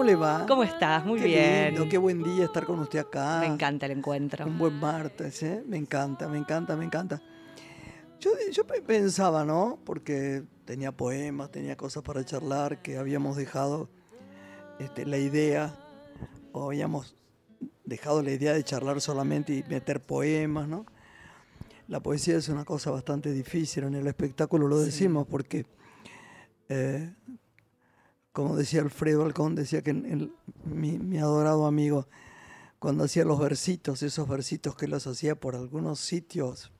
¿cómo le va? ¿Cómo estás? Muy qué bien. Lindo, qué buen día estar con usted acá. Me encanta el encuentro. Un buen martes, ¿eh? Me encanta, me encanta, me encanta. Yo, yo pensaba, ¿no? Porque tenía poemas, tenía cosas para charlar, que habíamos dejado este, la idea, o habíamos dejado la idea de charlar solamente y meter poemas, ¿no? La poesía es una cosa bastante difícil, en el espectáculo lo decimos, porque eh, como decía Alfredo Alcón, decía que mi, adorado amigo, cuando hacía los versitos, esos versitos que los hacía por algunos sitios,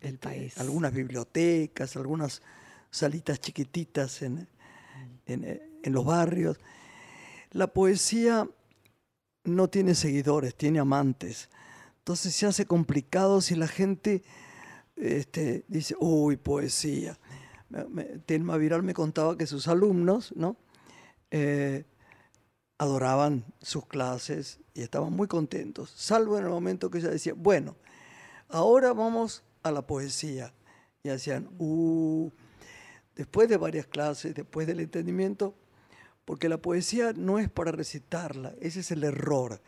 el este, país. algunas bibliotecas, algunas salitas chiquititas en, en los barrios, la poesía no tiene seguidores, tiene amantes. Entonces se hace complicado si la gente este, dice, uy, poesía. Telma Viral me contaba que sus alumnos, ¿no? Eh, adoraban sus clases y estaban muy contentos, salvo en el momento que ella decía, bueno, ahora vamos a la poesía. Y hacían, uh, después de varias clases, después del entendimiento, porque la poesía no es para recitarla, ese es el error.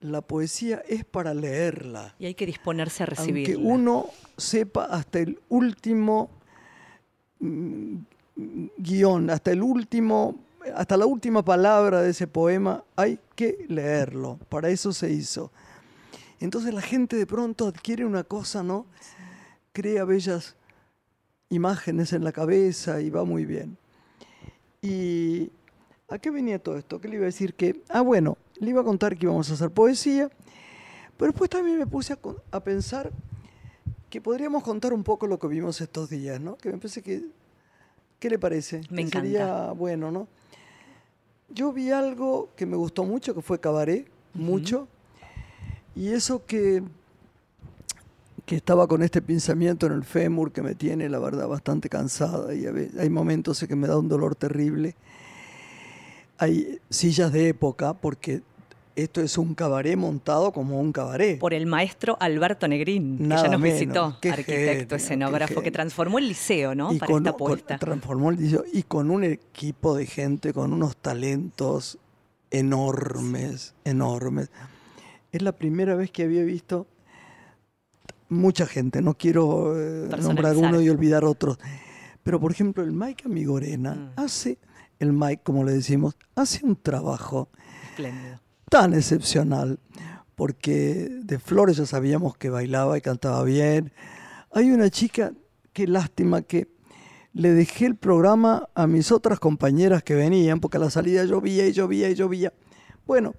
La poesía es para leerla. Y hay que disponerse a recibirla. Que uno sepa hasta el último mm, guion, hasta el último hasta la última palabra de ese poema hay que leerlo, para eso se hizo. Entonces la gente de pronto adquiere una cosa, ¿no? Crea bellas imágenes en la cabeza y va muy bien. ¿Y a qué venía todo esto? ¿Qué le iba a decir? Que, ah, bueno, le iba a contar que íbamos a hacer poesía, pero después también me puse a, pensar que podríamos contar un poco lo que vimos estos días, ¿no? Que me parece que, ¿qué le parece? Me encanta. Sería bueno, ¿no? Yo vi algo que me gustó mucho, que fue Cabaret, mucho, y eso que, que estaba con este pensamiento en el fémur que me tiene, la verdad, bastante cansada, y hay momentos en que me da un dolor terrible. Hay sillas de época, porque esto es un cabaret montado como un cabaret. Por el maestro Alberto Negrín, que ya nos visitó, arquitecto, escenógrafo, que transformó el liceo, ¿no? Para esta apuesta. transformó el liceo y con un equipo de gente, con unos talentos enormes, enormes. Es la primera vez que había visto mucha gente, no quiero eh, nombrar uno y olvidar otros. Pero por ejemplo, el Mike Amigorena mm. hace, el Mike como le decimos, hace un trabajo Espléndido tan excepcional, porque de Flores ya sabíamos que bailaba y cantaba bien. Hay una chica, qué lástima que le dejé el programa a mis otras compañeras que venían, porque a la salida llovía y llovía y llovía. Bueno,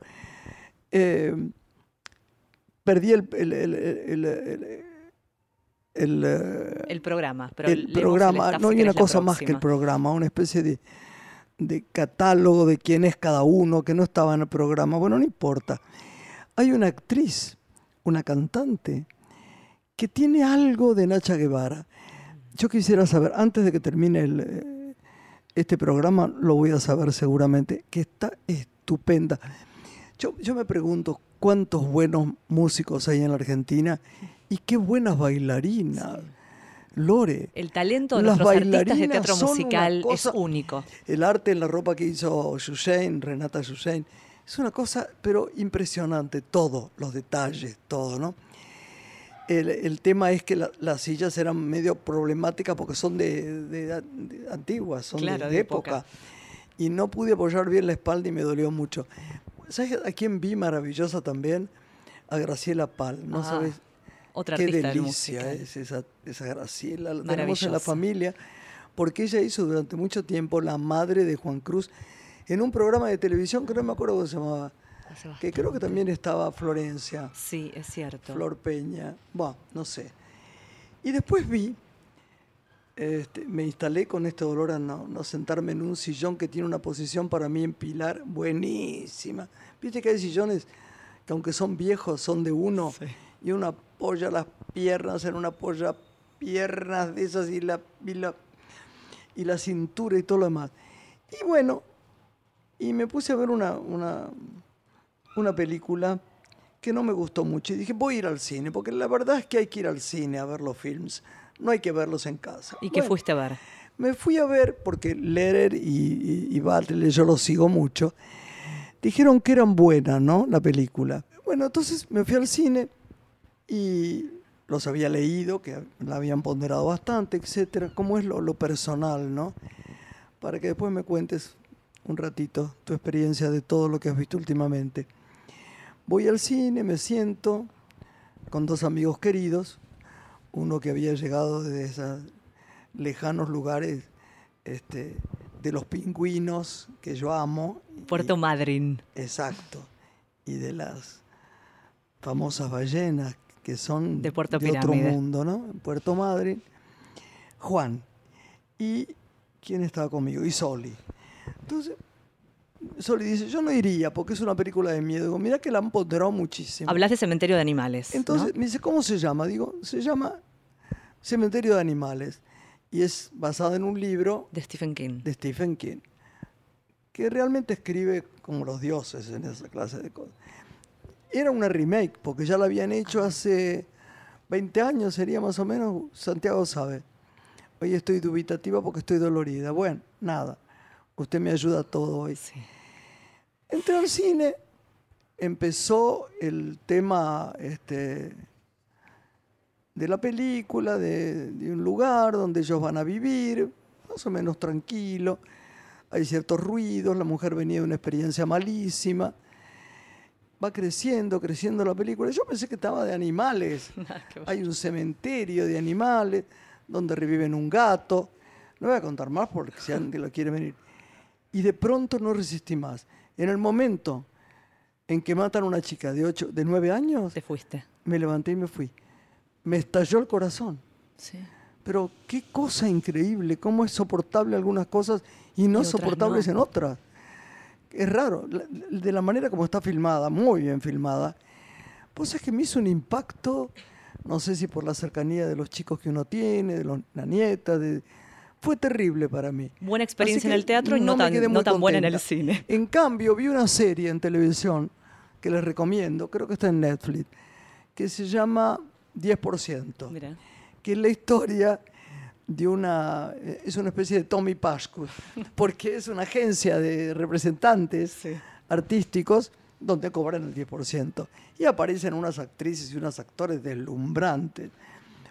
eh, perdí el, el, el, el, programa. Pero el programa, no hay una cosa más que el programa, una especie de de catálogo de quién es cada uno, que no estaba en el programa. Bueno, no importa. Hay una actriz, una cantante, que tiene algo de Nacha Guevara. Yo quisiera saber, antes de que termine eh, este programa, lo voy a saber seguramente, que está estupenda. Yo, yo me pregunto cuántos buenos músicos hay en la Argentina y qué buenas bailarinas. Lore. El talento de los artistas de teatro musical es único. El arte en la ropa que hizo Yusein, Renata Yusein, es una cosa, pero impresionante, todo, los detalles, todo, ¿no? El, tema es que las sillas eran medio problemáticas porque son de, antiguas, son de, época. Y no pude apoyar bien la espalda y me dolió mucho. ¿Sabes a quién vi maravillosa también? A Graciela Pal, ¿no ah. sabes? Otra Qué delicia es esa, esa Graciela, la tenemos en la familia, porque ella hizo durante mucho tiempo la madre de Juan Cruz en un programa de televisión que no me acuerdo cómo se llamaba. que creo que también estaba Florencia. Sí, es cierto. Flor Peña, bueno, no sé. Y después vi, este, me instalé con este dolor a no, sentarme en un sillón que tiene una posición para mí en pilar buenísima. Viste que hay sillones que aunque son viejos, son de uno, y uno apoya las piernas en una apoya piernas de esas y la, y la, y la cintura y todo lo demás. Y bueno, y me puse a ver una, una, una película que no me gustó mucho. Y dije, voy a ir al cine, porque la verdad es que hay que ir al cine a ver los films, no hay que verlos en casa. ¿Y qué fuiste a ver? Me fui a ver, porque Lehrer y, y, y yo los sigo mucho, dijeron que eran buenas, ¿no? La película. Bueno, entonces me fui al cine y los había leído, que la habían ponderado bastante, etcétera, como es lo, lo personal, ¿no? Para que después me cuentes un ratito tu experiencia de todo lo que has visto últimamente. Voy al cine, me siento con dos amigos queridos, uno que había llegado de esos lejanos lugares este, de los pingüinos que yo amo. Puerto Madryn. Exacto. Y de las famosas ballenas que son de, Puerto de otro mundo, ¿no? En Puerto Madryn. Juan. ¿Y quién estaba conmigo? Y Soli. Entonces, Soli dice, yo no iría porque es una película de miedo. Digo, mira que la han ponderado muchísimo. Hablas de Cementerio de Animales. Entonces me dice, ¿cómo se llama? Digo, se llama Cementerio de Animales. Y es basada en un libro... De Stephen King. De Stephen King. Que realmente escribe como los dioses en esa clase de cosas. Era una remake, porque ya la habían hecho hace 20 años, sería más o menos, Santiago sabe. Hoy estoy dubitativa porque estoy dolorida. Bueno, nada Usted me ayuda todo hoy. Entré al cine, empezó el tema este, de la película, de, un lugar donde ellos van a vivir, más o menos tranquilo. Hay ciertos ruidos, la mujer venía de una experiencia malísima. Va creciendo, creciendo la película. Yo pensé que estaba de animales. Hay un cementerio de animales donde reviven un gato. No voy a contar más porque si alguien lo quiere venir y de pronto no resistí más. En el momento en que matan a una chica de, ocho, de 9 años, te fuiste. Me levanté y me fui. Me estalló el corazón. Sí. Pero qué cosa increíble, cómo es soportable algunas cosas y no soportables en otras. Es raro, de la manera como está filmada, muy bien filmada, pues es que me hizo un impacto, no sé si por la cercanía de los chicos que uno tiene, de la nieta, de, fue terrible para mí. Buena experiencia en el teatro y no, tan, no tan buena en el cine. En cambio, vi una serie en televisión que les recomiendo, creo que está en Netflix, que se llama 10%, Mira. que es la historia de una, es una especie de Tommy Pascus, porque es una agencia de representantes artísticos donde cobran el 10%. Y aparecen unas actrices y unos actores deslumbrantes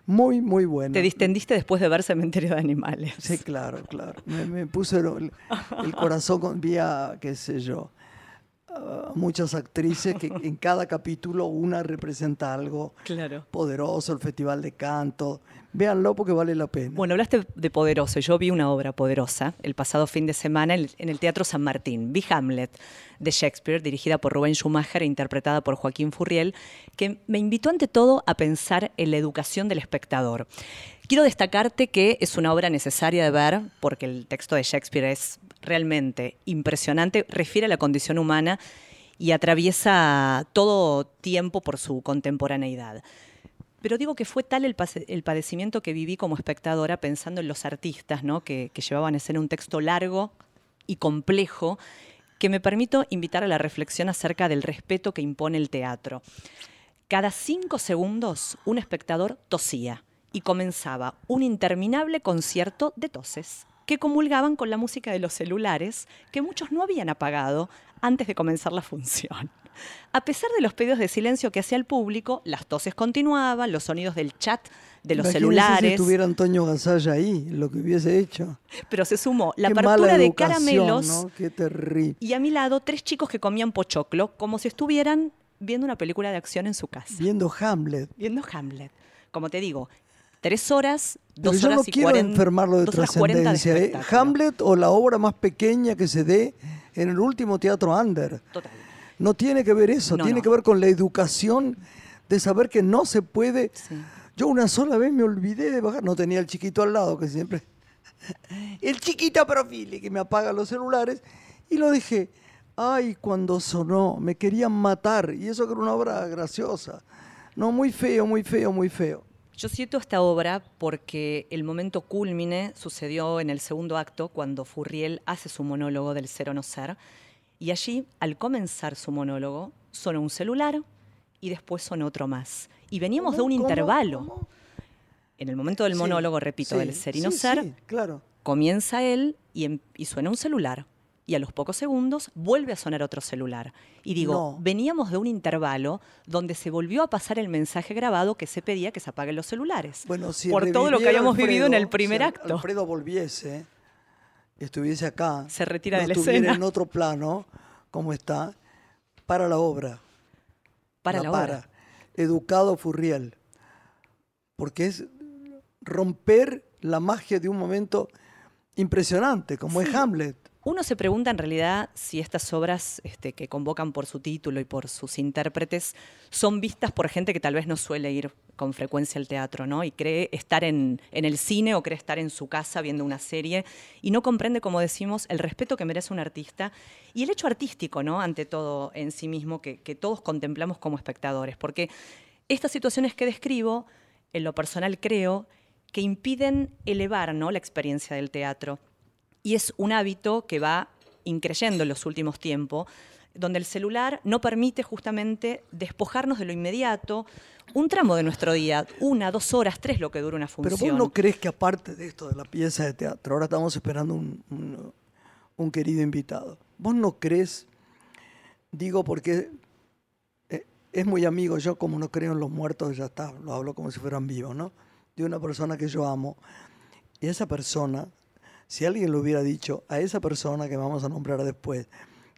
muy, muy bueno. Te distendiste después de ver Cementerio de Animales. Sí, claro, claro. Me, me puso el, corazón con vía, qué sé yo, muchas actrices que en cada capítulo una representa algo claro. poderoso, el Festival de Canto. Véanlo porque vale la pena. Bueno, hablaste de poderoso. Yo vi una obra poderosa el pasado fin de semana en el Teatro San Martín. Vi Hamlet de Shakespeare, dirigida por Rubén Schumacher e interpretada por Joaquín Furriel, que me invitó ante todo a pensar en la educación del espectador. Quiero destacarte que es una obra necesaria de ver porque el texto de Shakespeare es realmente impresionante, refiere a la condición humana y atraviesa todo tiempo por su contemporaneidad. Pero digo que fue tal el, padecimiento que viví como espectadora pensando en los artistas ¿no? que, que llevaban a escena un texto largo y complejo que me permito invitar a la reflexión acerca del respeto que impone el teatro. Cada cinco segundos un espectador tosía y comenzaba un interminable concierto de toses que comulgaban con la música de los celulares que muchos no habían apagado antes de comenzar la función. A pesar de los pedidos de silencio que hacía el público, las toses continuaban, los sonidos del chat de los celulares. si estuviera Antonio Gasalla ahí, lo que hubiese hecho. Pero se sumó la apertura de caramelos ¿no? Qué terrible. y a mi lado tres chicos que comían pochoclo como si estuvieran viendo una película de acción en su casa. Viendo Hamlet. Viendo Hamlet. Como te digo, tres horas, dos Pero yo no quiero enfermarlo de trascendencia. ¿eh? Hamlet o la obra más pequeña que se dé en el último teatro under. Total. No tiene que ver eso, No, tiene no. que ver con la educación de saber que no se puede. Sí. Yo una sola vez me olvidé de bajar, no tenía el chiquito al lado, que siempre. El chiquito profile que me apaga los celulares, y lo dejé. Ay, cuando sonó, me querían matar, y eso que era una obra graciosa. No, muy feo, muy feo, muy feo. Yo cito esta obra porque el momento culmine sucedió en el segundo acto, cuando Furriel hace su monólogo del ser o no ser, y allí, al comenzar su monólogo, sonó un celular y después sonó otro más. Y veníamos de un ¿Cómo? intervalo. ¿Cómo? En el momento del Sí, monólogo, repito, sí, del ser y no sí, ser, sí, claro. comienza él y, em- y suena un celular. Y a los pocos segundos vuelve a sonar otro celular. Y digo, No. veníamos de un intervalo donde se volvió a pasar el mensaje grabado que se pedía que se apaguen los celulares. Bueno, si por todo lo que habíamos vivido en el primer si acto. Alfredo volviese, estuviese acá, Se retira no de la estuviera escena. en otro plano, como está, para la obra. para la, para. obra. Educado Furriel. Porque es romper la magia de un momento impresionante, como es Hamlet. Uno se pregunta en realidad si estas obras este, que convocan por su título y por sus intérpretes son vistas por gente que tal vez no suele ir con frecuencia al teatro, ¿no? Y cree estar en, el cine o cree estar en su casa viendo una serie y no comprende, como decimos, el respeto que merece un artista y el hecho artístico, ¿no? Ante todo en sí mismo, que, que todos contemplamos como espectadores. Porque estas situaciones que describo, en lo personal creo, que impiden elevar ¿no? la experiencia del teatro. Y es un hábito que va increyendo en los últimos tiempos, donde el celular no permite justamente despojarnos de lo inmediato, un tramo de nuestro día, una, dos horas, tres, lo que dura una Pero función. vos no crees que aparte de esto, de la pieza de teatro, ahora estamos esperando un, un- un querido invitado. ¿Vos no crees, digo porque eh, es muy amigo, yo como no creo en los muertos, ya está, lo hablo como si fueran vivos, ¿no? De una persona que yo amo. Y esa persona, si alguien le hubiera dicho a esa persona que vamos a nombrar después,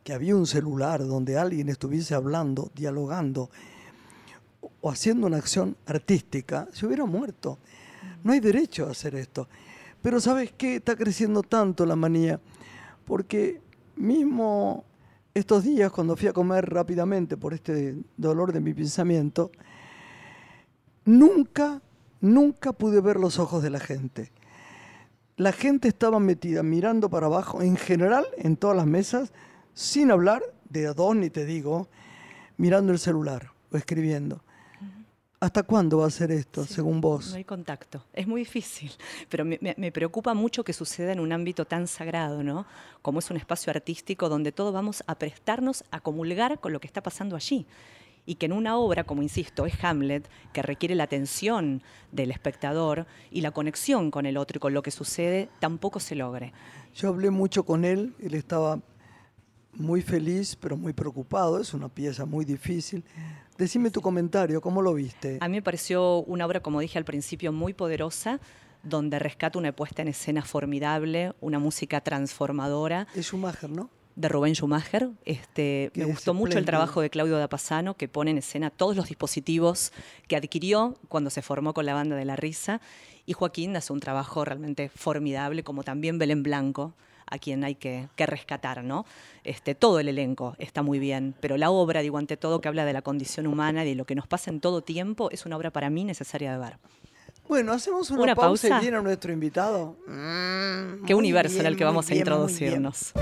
que había un celular donde alguien estuviese hablando, dialogando o- haciendo una acción artística, se hubiera muerto. No hay derecho a hacer esto. Pero ¿sabes qué? Está creciendo tanto la manía. Porque mismo estos días, cuando fui a comer rápidamente por este dolor de mi pensamiento, nunca, nunca pude ver los ojos de la gente. La gente estaba metida mirando para abajo, en general, en todas las mesas, sin hablar, de a dos ni te digo, mirando el celular o escribiendo. ¿Hasta cuándo va a ser esto, Sí, según vos? No hay contacto. Es muy difícil. Pero me, me- me preocupa mucho que suceda en un ámbito tan sagrado, ¿no? Como es un espacio artístico donde todos vamos a prestarnos a comulgar con lo que está pasando allí. Y que en una obra, como insisto, es Hamlet, que requiere la atención del espectador y la conexión con el otro y con lo que sucede, tampoco se logre. Yo hablé mucho con él, él estaba muy feliz, pero muy preocupado, es una pieza muy difícil. Decime tu comentario, ¿cómo lo viste? A mí me pareció una obra, como dije al principio, muy poderosa, donde rescata una puesta en escena formidable, una música transformadora Es Schumacher, ¿no? De Rubén Schumacher. Este, me gustó mucho el trabajo de Claudio Dapasano, que pone en escena todos los dispositivos que adquirió cuando se formó con la banda de la risa. Y Joaquín hace un trabajo realmente formidable, como también Belén Blanco, a quien hay que, que rescatar, ¿no? Este, todo el elenco está muy bien, pero la obra, digo, ante todo, que habla de la condición humana y de lo que nos pasa en todo tiempo, es una obra para mí necesaria de ver. Bueno, hacemos una, Una pausa, pausa. y viene nuestro invitado. Mm, Qué muy universo en bien, el que vamos a bien. introducirnos.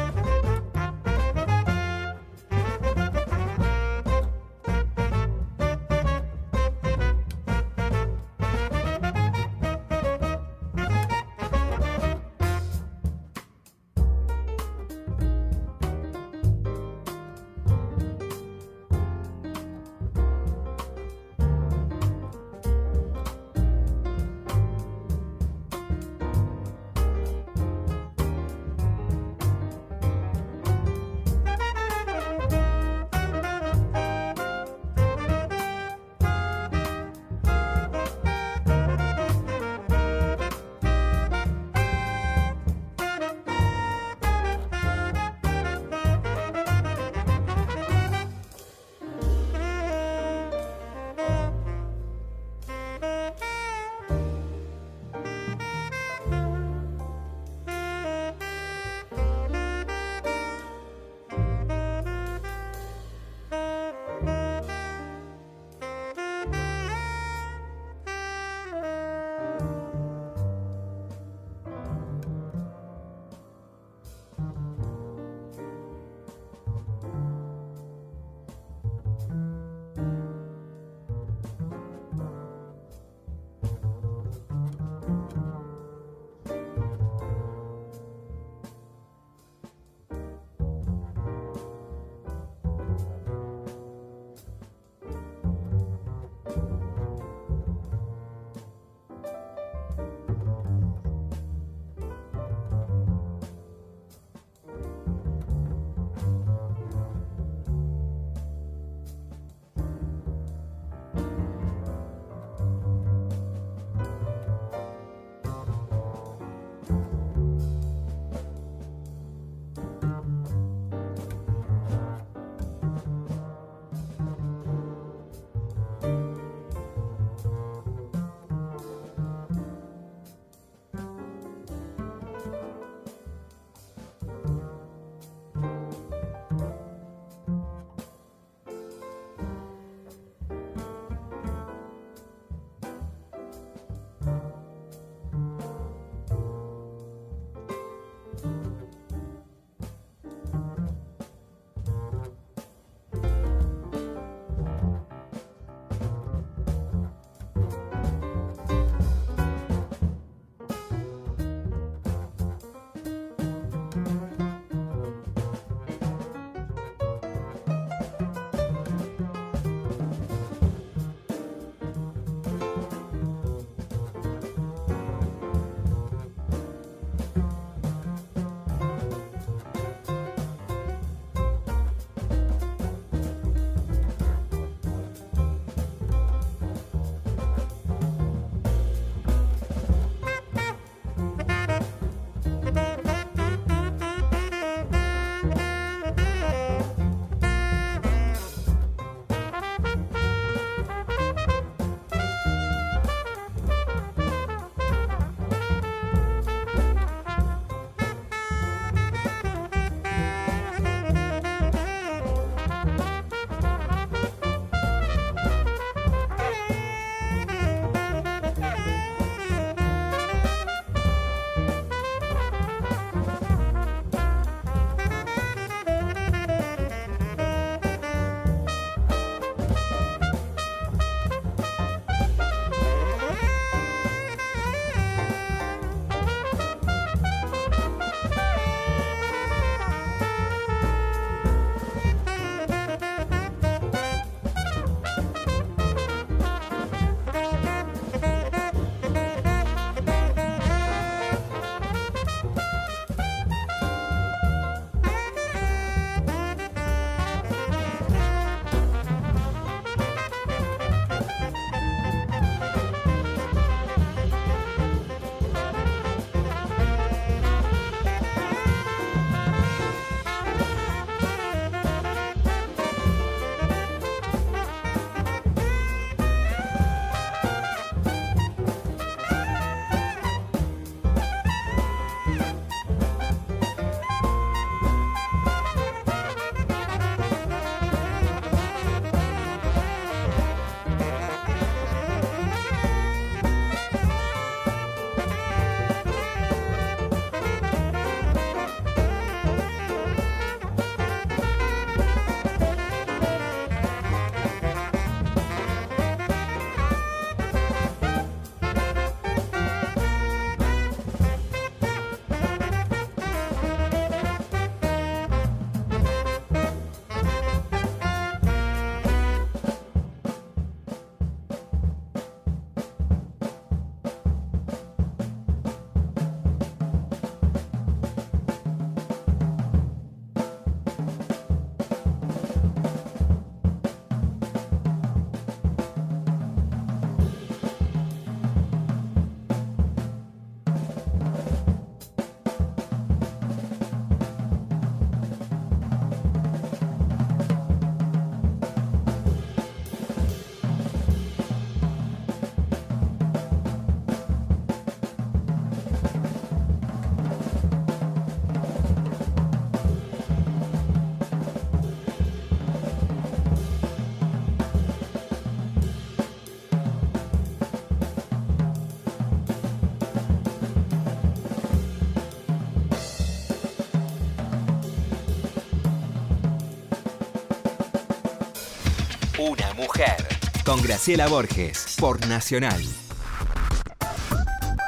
Una mujer. Con Graciela Borges, por Nacional.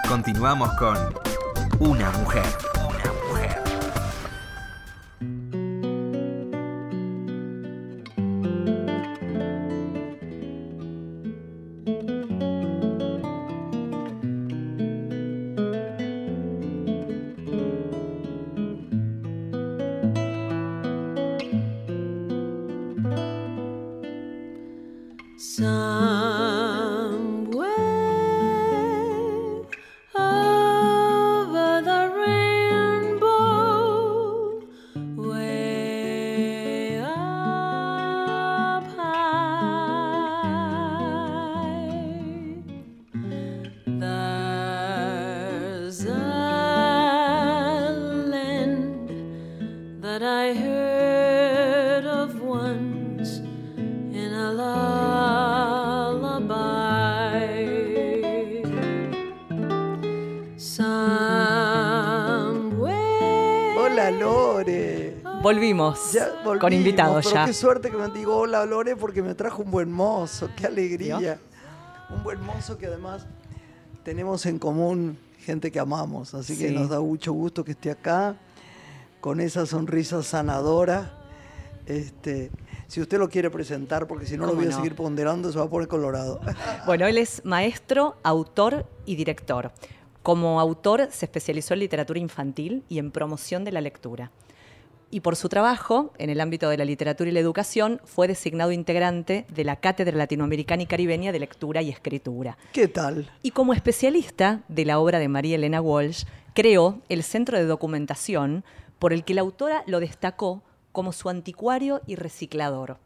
Continuamos con Una mujer. Volvimos Ya volvimos, con invitados pero ya. Qué suerte que me digo hola Lore porque me trajo un buen mozo, qué alegría. Un buen mozo que además tenemos en común gente que amamos, así que nos da mucho gusto que esté acá con esa sonrisa sanadora. Este, si usted lo quiere presentar, porque si no lo ¿Cómo voy a no? seguir ponderando, se va a poner colorado. Bueno, él es maestro, autor y director. Como autor se especializó en literatura infantil y en promoción de la lectura. Y por su trabajo en el ámbito de la literatura y la educación fue designado integrante de la Cátedra Latinoamericana y Caribeña de Lectura y Escritura. ¿Qué tal? Y como especialista de la obra de María Elena Walsh, creó el Centro de Documentación, por el que la autora lo destacó como su anticuario y reciclador.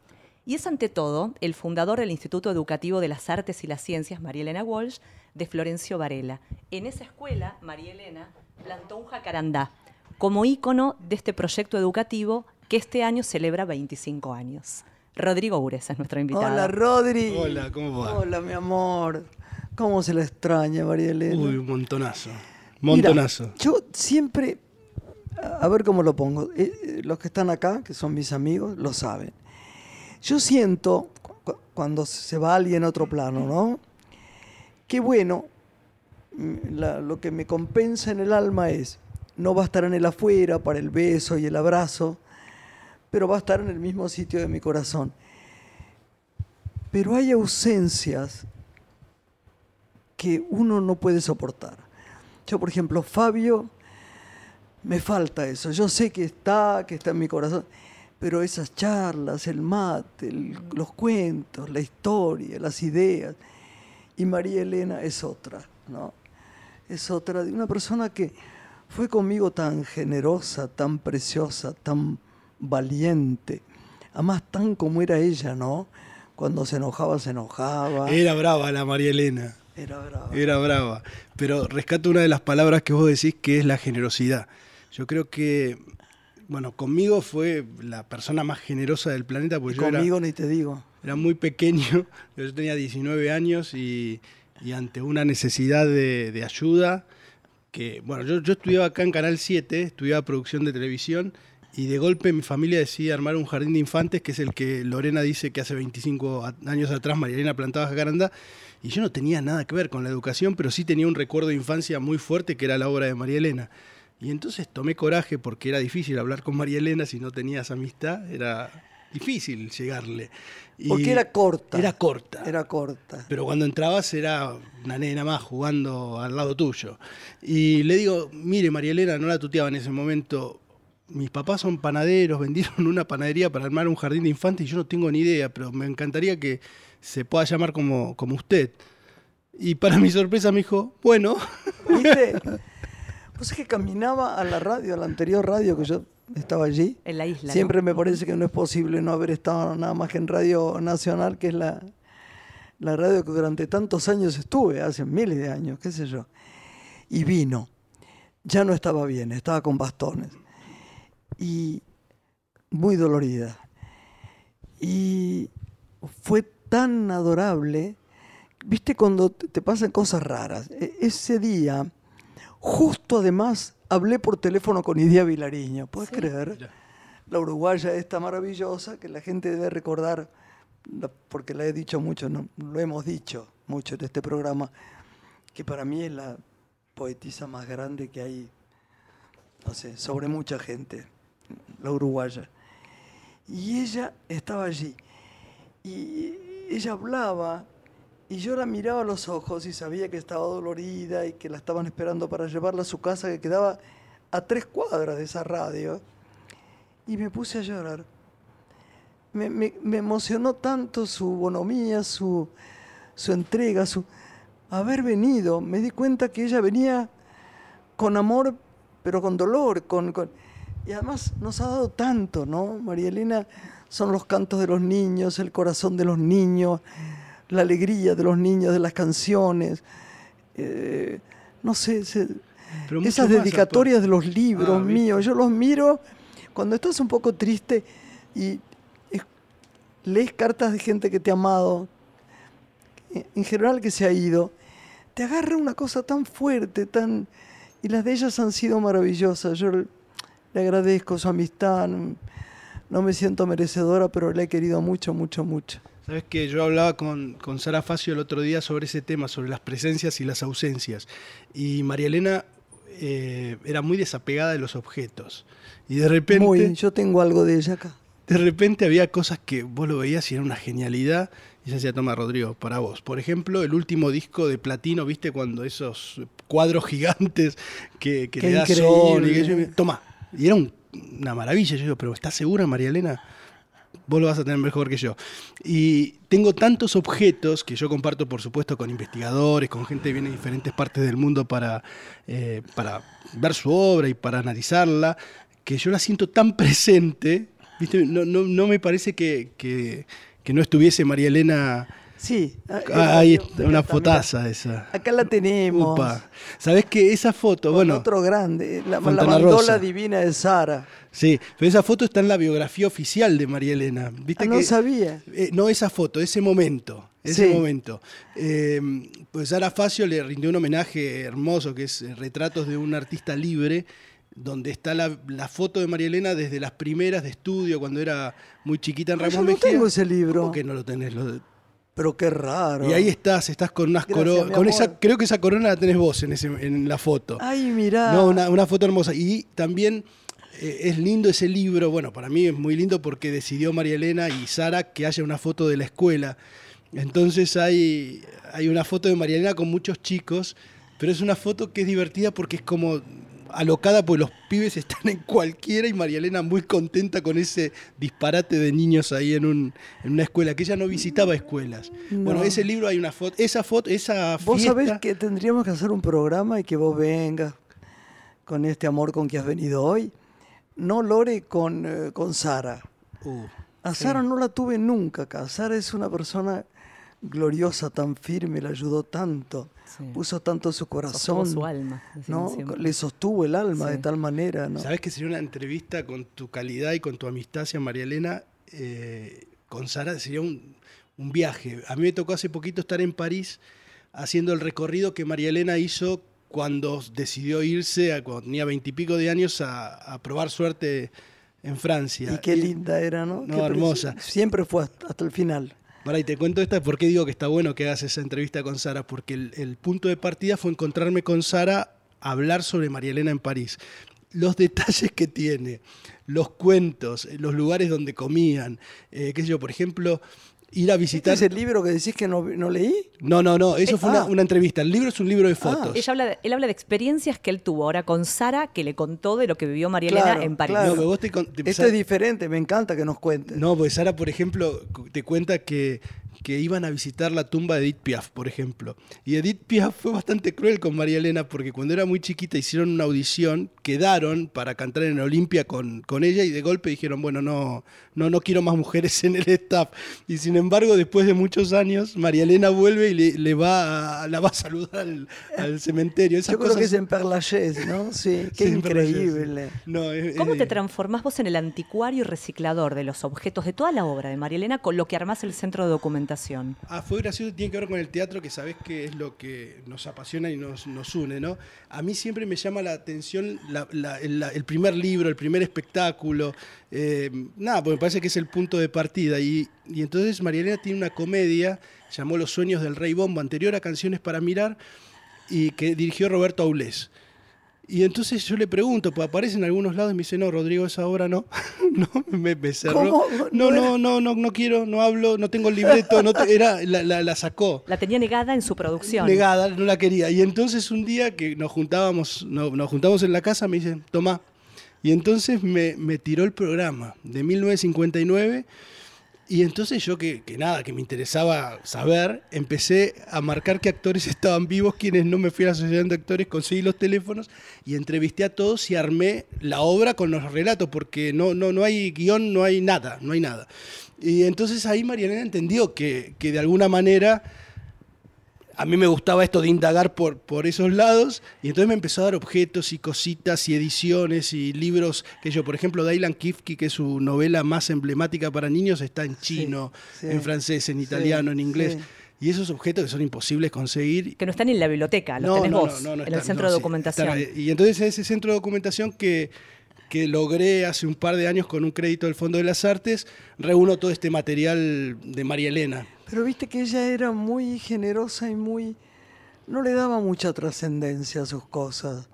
Y es ante todo el fundador del Instituto Educativo de las Artes y las Ciencias, María Elena Walsh, de Florencio Varela. En esa escuela, María Elena plantó un jacarandá como ícono de este proyecto educativo que este año celebra 25 años. Rodrigo Ures es nuestro invitado. Hola Rodri. Hola, ¿cómo va? Hola mi amor. ¿Cómo se la extraña María Elena? Uy, un montonazo. Mira, Montonazo. yo siempre, a ver cómo lo pongo, eh, eh, los que están acá, que son mis amigos, lo saben. Yo siento, cu- cuando se va alguien a otro plano, ¿no? Que bueno, mm, la- lo que me compensa en el alma es, no va a estar en el afuera para el beso y el abrazo, pero va a estar en el mismo sitio de mi corazón. Pero hay ausencias que uno no puede soportar. Yo, por ejemplo, Fabio, me falta eso. Yo sé que está, que está en mi corazón, pero esas charlas, el mate, los cuentos, la historia, las ideas. Y María Elena es otra, ¿no? Es otra de una persona que fue conmigo tan generosa, tan preciosa, tan valiente. Además, tan como era ella, ¿no? Cuando se enojaba, se enojaba. Era brava la María Elena. Era brava. Era brava. Pero rescato una de las palabras que vos decís, que es la generosidad. Yo creo que, bueno, conmigo fue la persona más generosa del planeta, porque yo era, Conmigo ni te digo. era muy pequeño. Yo tenía 19 años y, y ante una necesidad de, de ayuda, bueno, yo, yo estudiaba acá en Canal 7, estudiaba producción de televisión, y de golpe mi familia decide armar un jardín de infantes, que es el que Lorena dice que hace 25 a- años atrás María Elena plantaba jacaranda, y yo no tenía nada que ver con la educación, pero sí tenía un recuerdo de infancia muy fuerte, que era la obra de María Elena. Y entonces tomé coraje porque era difícil hablar con María Elena si no tenías amistad, era difícil llegarle. Y Porque era corta. Era corta. Era corta. Pero cuando entrabas era una nena más jugando al lado tuyo. Y le digo, mire, María Elena, no la tuteaba en ese momento. Mis papás son panaderos, vendieron una panadería para armar un jardín de infantes y yo no tengo ni idea, pero me encantaría que se pueda llamar como, como usted. Y para mi sorpresa me dijo, bueno, ¿Viste? Pues es que caminaba a la radio, a la anterior radio que yo estaba allí. En la isla. ¿no? Siempre me parece que no es posible no haber estado nada más que en Radio Nacional, que es la, la radio que durante tantos años estuve, hace miles de años, qué sé yo. Y vino. Ya no estaba bien, estaba con bastones. Y muy dolorida. Y fue tan adorable. ¿Viste cuando te te pasan cosas raras? E- Ese día, justo además, hablé por teléfono con Idia Vilariño. ¿Puedes creer? La uruguaya esta maravillosa que la gente debe recordar porque la he dicho mucho, no, lo hemos dicho mucho en este programa, que para mí es la poetisa más grande que hay, no sé, sobre mucha gente, la uruguaya. Y ella estaba allí. Y ella hablaba y yo la miraba a los ojos y sabía que estaba dolorida y que la estaban esperando para llevarla a su casa que quedaba a tres cuadras de esa radio. Y me puse a llorar. Me, me- emocionó tanto su bonomía, su, su entrega, su haber venido. Me di cuenta que ella venía con amor, pero con dolor, con, con- y además nos ha dado tanto, ¿no? María Elena son los cantos de los niños, el corazón de los niños, la alegría de los niños, de las canciones. eh, no sé, se- esas dedicatorias de los libros Ah, ¿viste? míos, yo los miro cuando estás un poco triste y es- lees cartas de gente que te ha amado, en- en general que se ha ido, te agarra una cosa tan fuerte, tan y las de ellas han sido maravillosas. Yo le agradezco su amistad, no me siento merecedora, pero le he querido mucho, mucho, mucho. Sabes que yo hablaba con, con Sara Facio el otro día sobre ese tema, sobre las presencias y las ausencias. Y María Elena eh, era muy desapegada de los objetos. Y de repente, Muy, yo tengo algo de ella acá. de repente había cosas que vos lo veías y era una genialidad. Y se decía, toma Rodrigo, para vos. Por ejemplo, el último disco de Platino, ¿viste? Cuando esos cuadros gigantes que, que le da que yo- toma. Y era un- una maravilla. Yo digo, pero ¿estás segura, María Elena? Vos lo vas a tener mejor que yo. Y tengo tantos objetos que yo comparto, por supuesto, con investigadores, con gente que viene de diferentes partes del mundo para, eh, para ver su obra y para analizarla, que yo la siento tan presente. ¿viste? No, no, no me parece que, que- que no estuviese María Elena. Sí. ah, Ah, ahí está, una fotaza esa. Acá la tenemos. Upa. ¿Sabés que esa foto? Con Bueno, otro grande, la, la divina de Sara. sí, pero esa foto está en la biografía oficial de María Elena. ¿Viste Ah, no que- sabía. Eh, no esa foto, ese momento. Ese Sí. momento. Eh, pues Sara Facio le rindió un homenaje hermoso, que es eh, Retratos de un artista libre, donde está la, la foto de María Elena desde las primeras de estudio, cuando era muy chiquita en Ah, yo Ramón no Mejía. tengo ese libro. ¿Cómo que no lo tenés? Lo- Pero qué raro. Y ahí estás, estás con unas coronas. Con esa, creo que esa corona la tenés vos en, ese, en la foto. Ay, mirá. No, una, una foto hermosa. Y también eh, es lindo ese libro. Bueno, para mí es muy lindo porque decidió María Elena y Sara que haya una foto de la escuela. Entonces hay, hay una foto de María Elena con muchos chicos, pero es una foto que es divertida porque es como alocada, porque los pibes están en cualquiera y María Elena muy contenta con ese disparate de niños ahí en, un, en una escuela, que ella no visitaba escuelas. Bueno, No. ese libro hay una foto, esa foto, esa Vos fiesta- sabés que tendríamos que hacer un programa y que vos vengas con este amor con que has venido hoy. No Lore con, eh, con Sara. Uh, A Sara no la tuve nunca acá. Sara es una persona gloriosa, tan firme, le ayudó tanto, Sí. puso tanto su corazón. Sostuvo su alma, ¿no? siempre. Le sostuvo el alma Sí. de tal manera. ¿no? Sabes que sería una entrevista con tu calidad y con tu amistad hacia María Elena, eh, con Sara, sería un, un viaje. A mí me tocó hace poquito estar en París haciendo el recorrido que María Elena hizo cuando decidió irse, a- cuando tenía veintipico de años, a, a probar suerte en Francia. Y qué linda era, ¿no? No, Qué hermosa. Siempre fue hasta, hasta el final. Para, y te cuento esta, ¿por qué digo que está bueno que hagas esa entrevista con Sara? Porque el, punto de partida fue encontrarme con Sara, hablar sobre María Elena en París. Los detalles que tiene, los cuentos, los lugares donde comían, eh, qué sé yo, por ejemplo, ir a ¿Este visitar... es el libro que decís que no, no leí? No, no, no, eso Eh, fue una, ah. una entrevista. El libro es un libro de fotos. Ella habla de- él habla de experiencias que él tuvo ahora con Sara, que le contó de lo que vivió María Elena Claro, en París. claro. No, pero vos te te Esto es diferente, me encanta que nos cuentes. No, pues Sara, por ejemplo, te cuenta que, que iban a visitar la tumba de Edith Piaf, por ejemplo. Y Edith Piaf fue bastante cruel con María Elena porque cuando era muy chiquita hicieron una audición, quedaron para cantar en Olimpia con, con ella y de golpe dijeron, bueno, no, no, no quiero más mujeres en el staff. Y sin embargo, después de muchos años, María Elena vuelve y le, le va a, la va a saludar al, al cementerio. Esas Yo creo cosas- que es en Perlachés, ¿no? Sí, qué Sí, increíble. No, es- ¿Cómo es- te transformás vos en el anticuario y reciclador de los objetos de toda la obra de María Elena con lo que armás el centro de documentación? Ah, fue gracioso, tiene que ver con el teatro, que sabes que es lo que nos apasiona y nos, nos une, ¿no? A mí siempre me llama la atención el, primer libro, el primer espectáculo, eh, nada, porque me parece que es el punto de partida. Y, y entonces María Elena tiene una comedia, llamó Los sueños del Rey Bombo, anterior a Canciones para Mirar, y que dirigió Roberto Aulés. Y entonces yo le pregunto, pues aparece en algunos lados y me dice, no, Rodrigo, esa obra no. no, me, me cerró. ¿Cómo? No, No no, no, no, quiero, no hablo, no tengo el libreto, no te- era, la, la- la sacó. La tenía negada en su producción. Negada, no la quería. Y entonces un día que nos juntábamos, no- nos juntamos en la casa, me dice, toma. Y entonces me, me tiró el programa de 1959. Y entonces yo que, que nada, que me interesaba saber, empecé a marcar qué actores estaban vivos, quienes no me fui a la asociación de actores, conseguí los teléfonos y entrevisté a todos y armé la obra con los relatos, porque no, no, no hay guion, no hay nada, no hay nada. Y entonces ahí Marianela entendió que, que de alguna manera a mí me gustaba esto de indagar por, por esos lados y entonces me empezó a dar objetos y cositas y ediciones y libros que yo, por ejemplo, Dailan Kifke, que es su novela más emblemática para niños, está en chino, sí. en francés, en Sí, italiano, en inglés. sí. Y esos objetos que son imposibles conseguir. Que no están en la biblioteca, los tenés vos, en el centro no, de sí, documentación. están y entonces ese centro de documentación que, que logré hace un par de años con un crédito del Fondo de las Artes, reúno todo este material de María Elena. Pero viste que ella era muy generosa y muy... No le daba mucha trascendencia a sus cosas.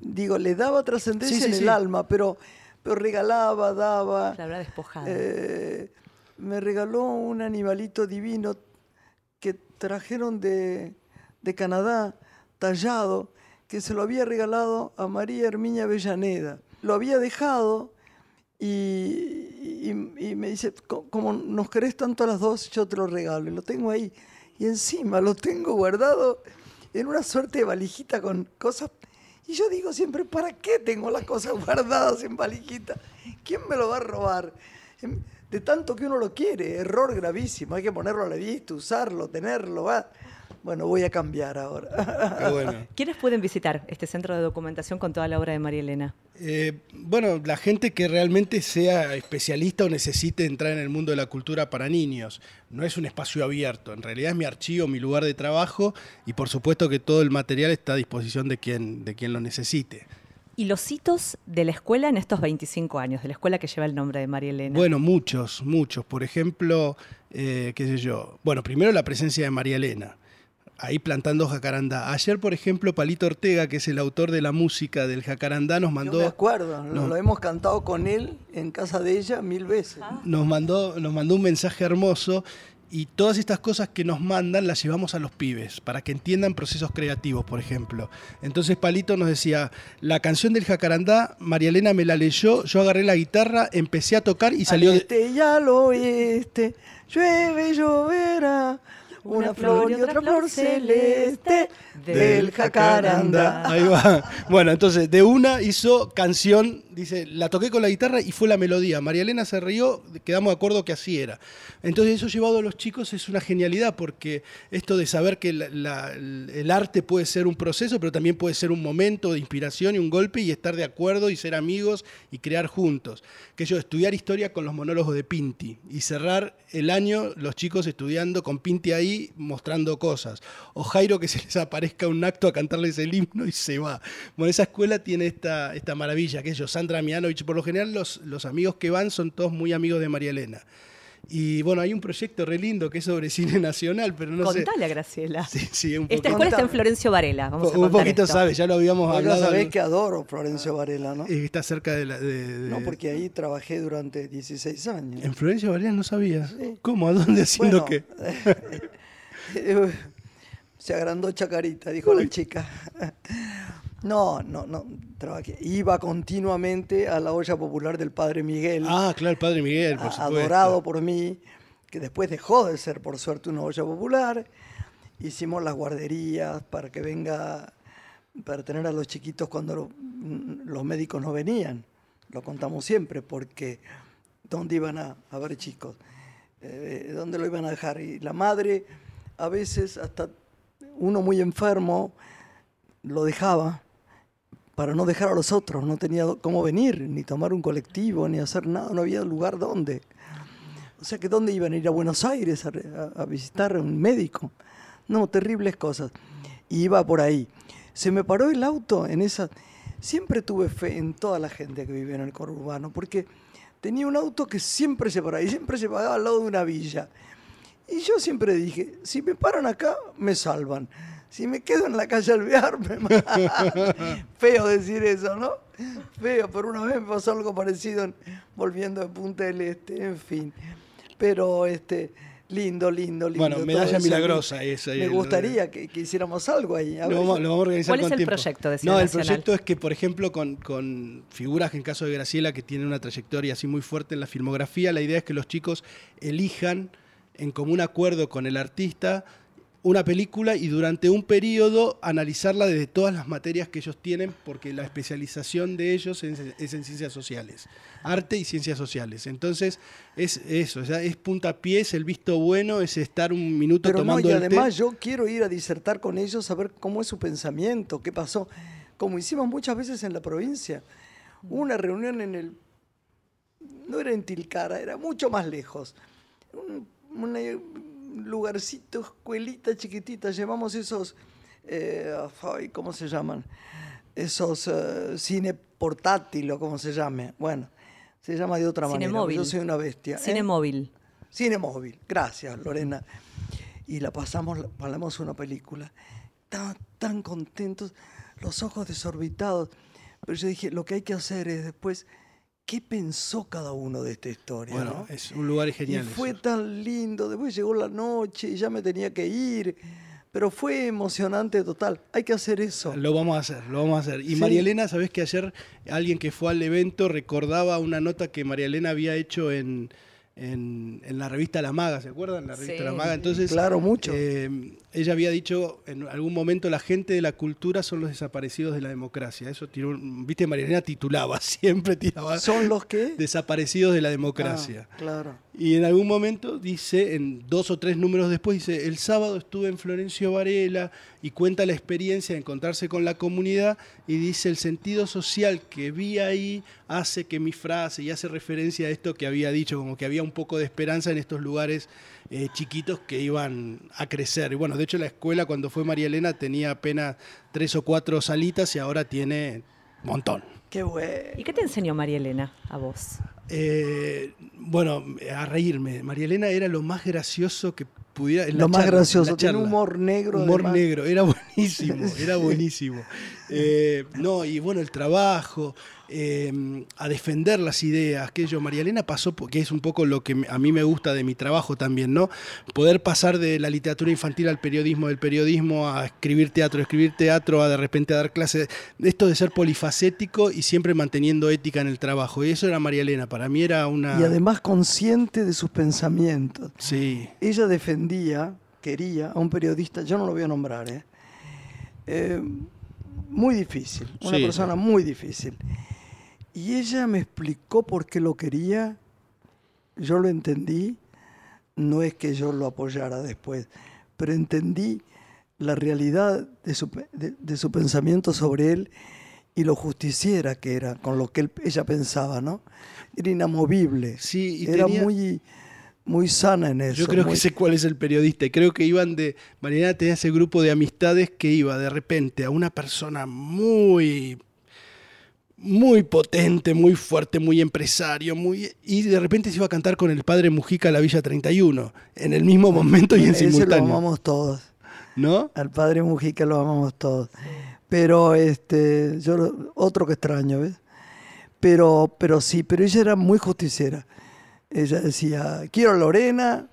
Digo, le daba trascendencia Sí, sí, en sí. el alma, pero, pero regalaba, daba. La habrá despojado. Eh, me regaló un animalito divino que trajeron de, de Canadá, tallado, que se lo había regalado a María Herminia Avellaneda. Lo había dejado y, me dice, "Co- como nos querés tanto a las dos, yo te lo regalo. Y lo tengo ahí. Y encima lo tengo guardado en una suerte de valijita con cosas. Y yo digo siempre, ¿para qué tengo las cosas guardadas en valijita? ¿Quién me lo va a robar? Em, De tanto que uno lo quiere, error gravísimo. Hay que ponerlo a la vista, usarlo, tenerlo. va. Bueno, voy a cambiar ahora. Qué bueno. ¿Quiénes pueden visitar este centro de documentación con toda la obra de María Elena? Eh, bueno, la gente que realmente sea especialista o necesite entrar en el mundo de la cultura para niños. No es un espacio abierto, en realidad es mi archivo, mi lugar de trabajo y por supuesto que todo el material está a disposición de quien, de quien lo necesite. ¿Y los hitos de la escuela en estos 25 años, de la escuela que lleva el nombre de María Elena? Bueno, muchos, muchos. Por ejemplo, eh, qué sé yo. Bueno, primero la presencia de María Elena. Ahí plantando jacarandá. Ayer, por ejemplo, Palito Ortega, que es el autor de la música del jacarandá, nos Yo mandó. me acuerdo, lo- No. lo hemos cantado con él en casa de ella mil veces. nos mandó, nos mandó un mensaje hermoso y todas estas cosas que nos mandan las llevamos a los pibes para que entiendan procesos creativos, por ejemplo. Entonces Palito nos decía, la canción del jacarandá, María Elena me la leyó, yo agarré la guitarra, empecé a tocar y salió Al de... este y al oeste, llueve y lloverá, una, flor y otra flor celeste del jacarandá. Ahí va. Bueno, entonces de una hizo canción, dice, la toqué con la guitarra y fue la melodía. María Elena se rió, quedamos de acuerdo que así era. Entonces eso llevado a los chicos es una genialidad porque esto de saber que el arte puede ser un proceso, pero también puede ser un momento de inspiración y un golpe y estar de acuerdo y ser amigos y crear juntos. Que yo estudiar historia con los monólogos de Pinti y cerrar el año los chicos estudiando con Pinti ahí mostrando cosas. O Jairo que se les aparezca un acto a cantarles el himno y se va. Bueno, esa escuela tiene esta, esta maravilla, que yo, Sandra Mianovich. Por lo general los, los amigos que van son todos muy amigos de María Elena. Y bueno, hay un proyecto re lindo que es sobre cine nacional, pero no sé. Contale a Graciela. Sí, sí, un Esta escuela está en. Florencio Varela. Vamos a un poquito esto. sabe, ya lo habíamos Vos ya hablado. sabés que adoro Florencio Varela, ¿no? Eh, Está cerca de la. de- de- No, porque ahí trabajé durante 16 años. En Florencia Varela no sabía. Sí. ¿Cómo? ¿A dónde haciendo Bueno, qué? Se agrandó Chacarita, dijo la chica. No, no, no. Trabajé. Iba continuamente a la olla popular del padre Miguel, Ah, claro, el padre Miguel, por supuesto. adorado por mí, que después dejó de ser, por suerte, una olla popular. Hicimos las guarderías para que venga, para tener a los chiquitos cuando lo- los médicos no venían. Lo contamos siempre, porque ¿dónde iban a, a ver chicos? Eh, ¿Dónde lo iban a dejar? Y la madre, a veces, hasta uno muy enfermo, lo dejaba para no dejar a los otros. No tenía cómo venir, ni tomar un colectivo, ni hacer nada, no había lugar donde. O sea que ¿dónde iban a ir a Buenos Aires a, visitar a un médico? No, terribles cosas. Y iba por ahí. Se me paró el auto en esa... Siempre tuve fe en toda la gente que vive en el conurbano, porque tenía un auto que siempre se paraba y siempre se paraba al lado de una villa. Y yo siempre dije, si me paran acá, me salvan. Si me quedo en la calle Alvear, me matan. Feo decir eso, ¿no? Feo, pero una vez me pasó algo parecido en- volviendo de Punta del Este, en fin. Pero este, lindo, lindo, lindo. Bueno, medalla eso. milagrosa esa, Me eh, gustaría que, que hiciéramos algo ahí. A Lo vamos, lo vamos a organizar ¿Cuál es el tiempo. proyecto de No, Ciudad el Nacional? proyecto es que, por ejemplo, con, con figuras, en el caso de Graciela, que tiene una trayectoria así muy fuerte en la filmografía, la idea es que los chicos elijan en común acuerdo con el artista una película y durante un periodo analizarla desde todas las materias que ellos tienen, porque la especialización de ellos es, es en ciencias sociales, arte y ciencias sociales. Entonces, es eso, o sea, es puntapié, es el visto bueno, es estar un minuto Pero no, tomando y el té. además yo quiero ir a disertar con ellos, a ver cómo es su pensamiento, qué pasó. Como hicimos muchas veces en la provincia. Hubo una reunión en el. No era en Tilcara, era mucho más lejos. Un, un lugarcito, escuelita chiquitita. Llevamos esos. eh, ay, ¿Cómo se llaman? Esos eh, cine portátil o como se llame. Bueno, se llama de otra Cine manera. móvil. Yo soy una bestia. ¿eh? Cine móvil. Cine móvil, gracias Lorena. Y la pasamos, la- pasamos una película. Estaban tan contentos, los ojos desorbitados. Pero yo dije, lo que hay que hacer es después, ¿qué pensó cada uno de esta historia? Bueno, no? es un lugar genial. Y fue eso. tan lindo, después llegó la noche y ya me tenía que ir. Pero fue emocionante total. Hay que hacer eso. Lo vamos a hacer, lo vamos a hacer. Y Sí. María Elena, ¿sabés que ayer alguien que fue al evento recordaba una nota que María Elena había hecho en, en, en la revista La Maga, ¿se acuerdan? La revista Sí. La Maga. Entonces, Claro, mucho. eh, ella había dicho en algún momento la gente de la cultura son los desaparecidos de la democracia. Eso tiró, un- viste, María Elena titulaba, siempre tiraba ¿Son los que? desaparecidos de la democracia. Ah, claro. Y en algún momento dice, en dos o tres números después, dice, el sábado estuve en Florencio Varela y cuenta la experiencia de encontrarse con la comunidad y dice, el sentido social que vi ahí hace que mi frase y hace referencia a esto que había dicho, como que había un poco de esperanza en estos lugares eh, chiquitos que iban a crecer. Y bueno, de hecho la escuela cuando fue María Elena tenía apenas tres o cuatro salitas y ahora tiene un montón. Qué bueno. ¿Y qué te enseñó María Elena a vos? Eh, bueno, a reírme. María Elena era lo más gracioso que pudiera. en la Lo más charla, gracioso, tiene humor negro. Humor además. negro, era buenísimo, era buenísimo. Eh, no, y bueno, el trabajo, eh, a defender las ideas, que yo, María Elena pasó, porque es un poco lo que a mí me gusta de mi trabajo también, ¿no? Poder pasar de la literatura infantil al periodismo, del periodismo a escribir teatro, escribir teatro, a de repente a dar clases, esto de ser polifacético y siempre manteniendo ética en el trabajo. Y eso era María Elena, para mí era una... Y además consciente de sus pensamientos. Sí, Ella defendía, quería a un periodista, yo no lo voy a nombrar, ¿eh? Eh, muy difícil, una Sí, persona muy difícil. Y ella me explicó por qué lo quería, yo lo entendí, no es que yo lo apoyara después, pero entendí la realidad de su, de- de su pensamiento sobre él y lo justiciera que era con lo que él- ella pensaba, ¿no? Era inamovible. Sí, y era tenía- muy, muy sana en eso. Yo creo muy- que sé cuál es el periodista y creo que iban de. Mariana tenía ese grupo de amistades que iba de repente a una persona muy. muy potente, muy fuerte, muy empresario, muy. y de repente se iba a cantar con el padre Mujica a la Villa 31, en el mismo momento y en Ese lo simultáneo. amamos todos. ¿No? Al padre Mujica lo amamos todos. Pero este, yo lo- otro que extraño, ¿ves? Pero, pero sí, pero ella era muy justiciera. Ella decía, quiero a Lorena,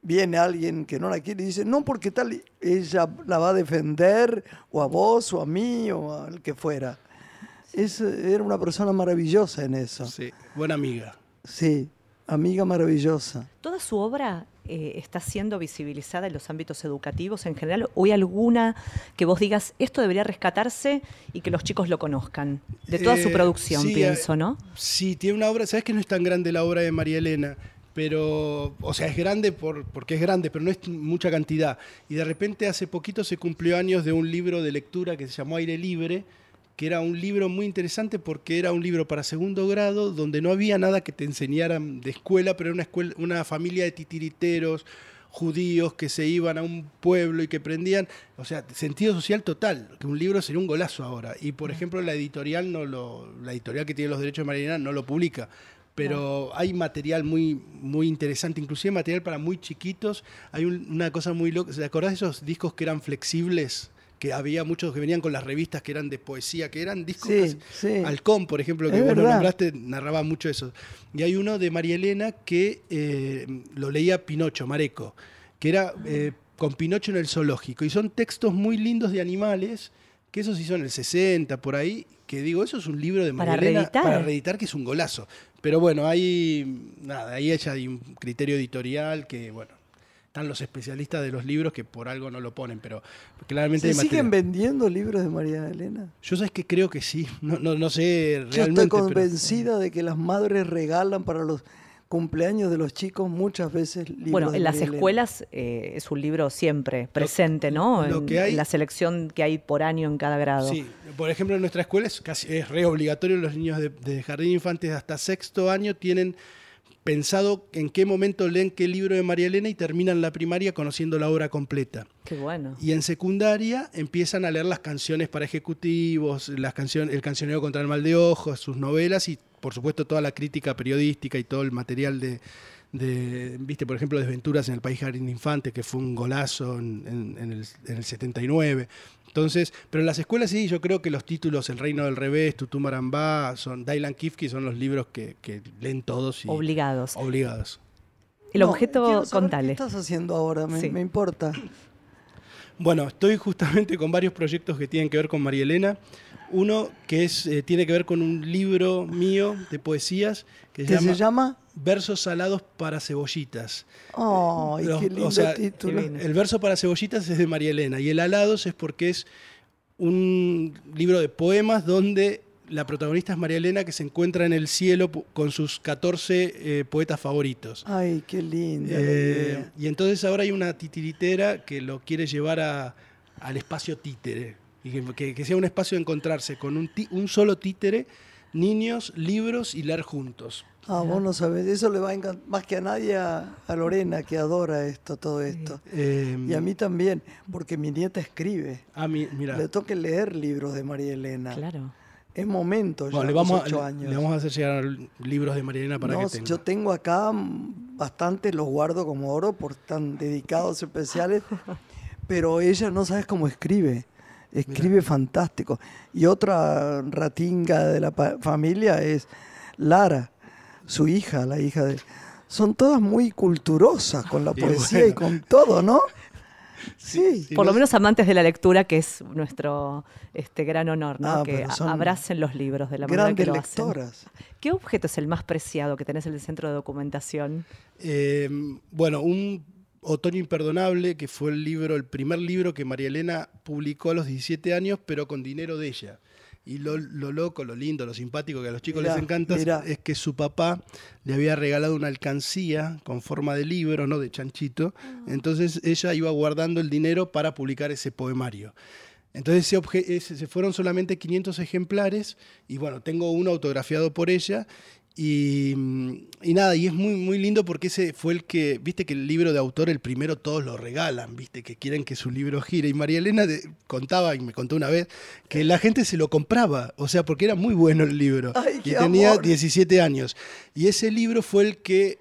viene alguien que no la quiere y dice, no, porque tal, ella la va a defender, o a vos, o a mí, o al que fuera. Es, era una persona maravillosa en eso. Sí, buena amiga. Sí, amiga maravillosa. ¿Toda su obra eh, está siendo visibilizada en los ámbitos educativos en general? ¿O hay alguna que vos digas, esto debería rescatarse y que los chicos lo conozcan? De toda su Eh, producción, sí, pienso, eh, ¿no? Sí, tiene una obra, sabes que no es tan grande la obra de María Elena, pero, o sea, es grande por, porque es grande, pero no es mucha cantidad. Y de repente hace poquito se cumplió años de un libro de lectura que se llamó Aire Libre, que era un libro muy interesante porque era un libro para segundo grado donde no había nada que te enseñaran de escuela, pero era una, escuela, una familia de titiriteros judíos que se iban a un pueblo y que prendían, o sea, sentido social total, que un libro sería un golazo ahora. Y por ejemplo, la editorial no lo, la editorial que tiene los derechos de Mariana no lo publica. Pero hay material muy, muy interesante, inclusive material para muy chiquitos. Hay un- una cosa muy loca. ¿Se acordás de esos discos que eran flexibles? Que había muchos que venían con las revistas que eran de poesía, que eran discos Sí, sí. Halcón, por ejemplo, que Es vos lo nombraste, narraba mucho eso. Y hay uno de María Elena que eh, lo leía Pinocho, Mareco, que era eh, con Pinocho en el zoológico. Y son textos muy lindos de animales, que esos sí son el 60, por ahí, que digo, eso es un libro de María Para Elena reeditar. para reeditar, que es un golazo. Pero bueno, hay, nada, ahí hay un criterio editorial que, bueno, están los especialistas de los libros que por algo no lo ponen, pero claramente ¿Se siguen vendiendo libros de María Elena? Yo sabes que creo que sí, no, no, no sé realmente. Yo estoy pero- convencida de que las madres regalan para los cumpleaños de los chicos muchas veces libros Bueno, de en las María escuelas eh, es un libro siempre presente, ¿no? lo en, que hay- en la selección que hay por año en cada grado. Sí, por ejemplo, en nuestra escuela es casi es re obligatorio los niños de, de jardín de infantes hasta sexto año tienen pensado en qué momento leen qué libro de María Elena y terminan la primaria conociendo la obra completa. Qué bueno. Y en secundaria empiezan a leer las canciones para ejecutivos, las canciones, el cancionero contra el mal de ojos, sus novelas y por supuesto toda la crítica periodística y todo el material de, de, viste, por ejemplo, Desventuras en el País Jardín de Infantes, que fue un golazo en, en- en el, en el 79. Entonces, pero en las escuelas sí, yo creo que los títulos El Reino del Revés, Tutu Marambá, son Dylan Kifke son los libros que, que leen todos y Obligados. obligados. El No, objeto, contale. ¿Qué estás haciendo ahora? Me, Sí. me importa. Bueno, estoy justamente con varios proyectos que tienen que ver con María Elena. Uno que es, eh, tiene que ver con un libro mío de poesías que se ¿Qué llama se llama? Versos salados para cebollitas. ¡Ay, Los- qué o lindo sea, título! El verso para cebollitas es de María Elena y el alados es porque es un libro de poemas donde la protagonista es María Elena que se encuentra en el cielo con sus 14 eh, poetas favoritos. ¡Ay, qué linda! la Eh, y entonces ahora hay una titiritera que lo quiere llevar a- al espacio títere. Y que, que- que sea un espacio de encontrarse con un, un solo títere, niños, libros y leer juntos. Ah, vos no sabés, eso le va a encantar más que a nadie a, a Lorena que adora esto, todo esto. Eh, Y a mí también, porque mi nieta escribe. ah, mi- mira. Le toca leer libros de María Elena. Claro. Es momento ya, Bueno, le a los vamos, a, ocho le- años. le vamos a hacer llegar libros de María Elena para No, que tenga. yo tengo acá mm, bastantes, los guardo como oro por tan dedicados especiales, pero ella no sabes cómo escribe. Escribe fantástico. Y otra ratinga de la familia es Lara, su hija, la hija de... Son todas muy culturosas con la poesía y bueno. con todo, ¿no? Sí. Sí, Por lo no- menos amantes de la lectura, que es nuestro este gran honor, ¿no? Ah, que abracen los libros de la manera que lo hacen. lectoras. ¿Qué objeto es el más preciado que tenés en el centro de documentación? Eh, bueno, un Otoño Imperdonable, que fue el libro, el primer libro que María Elena publicó a los 17 años, pero con dinero de ella. Y lo, lo loco, lo lindo, lo simpático que a los chicos Mirá, les encanta mirá. es que su papá le había regalado una alcancía con forma de libro, no de chanchito. Entonces ella iba guardando el dinero para publicar ese poemario. Entonces obje- se fueron solamente 500 ejemplares y bueno, tengo uno autografiado por ella y, y nada, y es muy, muy lindo porque ese fue el que, viste que el libro de autor, el primero todos lo regalan, viste que quieren que su libro gire. Y María Elena de- contaba, y me contó una vez, que la gente se lo compraba, o sea, porque era muy bueno el libro. Ay, y tenía amor. 17 años. Y ese libro fue el que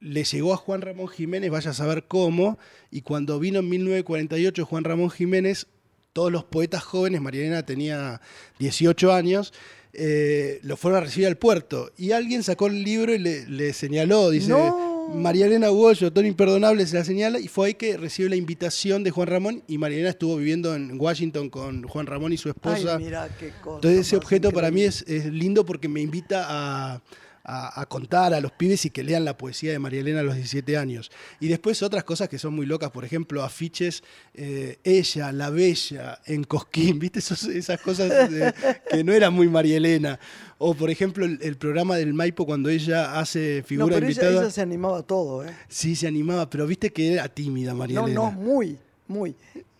le llegó a Juan Ramón Jiménez, vaya a saber cómo, y cuando vino en 1948 Juan Ramón Jiménez, todos los poetas jóvenes, María Elena tenía 18 años, eh, lo fueron a recibir al puerto. Y alguien sacó el libro y le, le señaló, dice, No. María Elena Hugo, Tony Imperdonable, se la señala, y fue ahí que recibió la invitación de Juan Ramón, y María Elena estuvo viviendo en Washington con Juan Ramón y su esposa. Ay, mira qué cosa Entonces ese objeto para mí es lindo porque me invita a, a- a contar a los pibes y que lean la poesía de María Elena a los 17 años. Y después otras cosas que son muy locas, por ejemplo, afiches, eh, ella, la bella, en Cosquín, ¿viste? Esos- esas cosas de- que no eran muy María Elena. O por ejemplo el, el programa del Maipo cuando ella hace No, figura pero invitada. ella se animaba a todo, ¿eh? Sí, se animaba, pero viste que era tímida María No, Elena. no, muy, muy.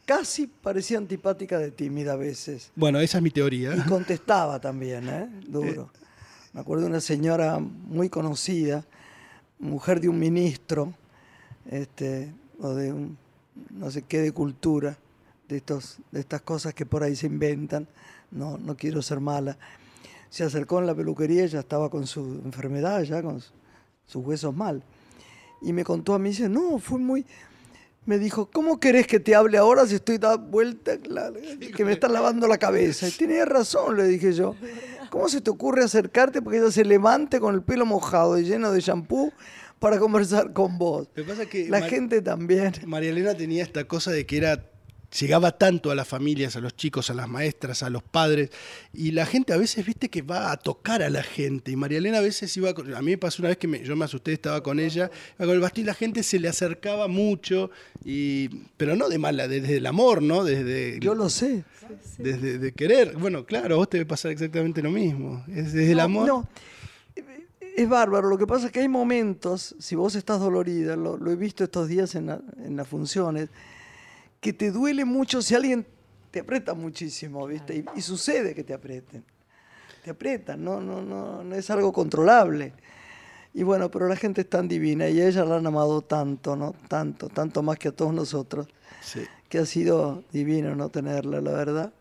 casi parecía antipática de tímida a veces. Bueno, esa es mi teoría. Y contestaba también, ¿eh? Duro. Me acuerdo de una señora muy conocida, mujer de un ministro, este, o de no sé qué de cultura, de, estos, de estas cosas que por ahí se inventan. No, no quiero ser mala. Se acercó en la peluquería, ella estaba con su enfermedad, ya con su- sus huesos mal. Y me contó a mí, dice, no, fue muy... Me dijo, ¿cómo querés que te hable ahora si estoy dando vuelta, la- que me están lavando la cabeza? Y tenía razón, le dije yo. ¿Cómo se te ocurre acercarte porque ella se levante con el pelo mojado y lleno de shampoo para conversar con vos? Lo que pasa es que La Mar- gente también. María Elena tenía esta cosa de que era llegaba tanto a las familias, a los chicos, a las maestras, a los padres, y la gente a veces, viste, que va a tocar a la gente, y María Elena a veces iba, con- a mí me pasó una vez que me- yo me asusté, estaba con ella, iba con el bastón y la gente se le acercaba mucho, y, pero no de mala, desde el amor, ¿no? Desde, Yo lo sé. desde de querer, bueno, claro, a vos te debe pasar exactamente lo mismo, es desde el amor. No, es bárbaro. Lo que pasa es que hay momentos, si vos estás dolorida, lo, lo he visto estos días en, la- en las funciones, que te duele mucho si alguien te aprieta muchísimo, ¿viste? Y, y sucede que te aprieten. Te aprietan, no, no, no, no es algo controlable. Y bueno, pero la gente es tan divina y a ella la han amado tanto, ¿no? Tanto, tanto más que a todos nosotros, Sí. que ha sido divino no tenerla, la verdad.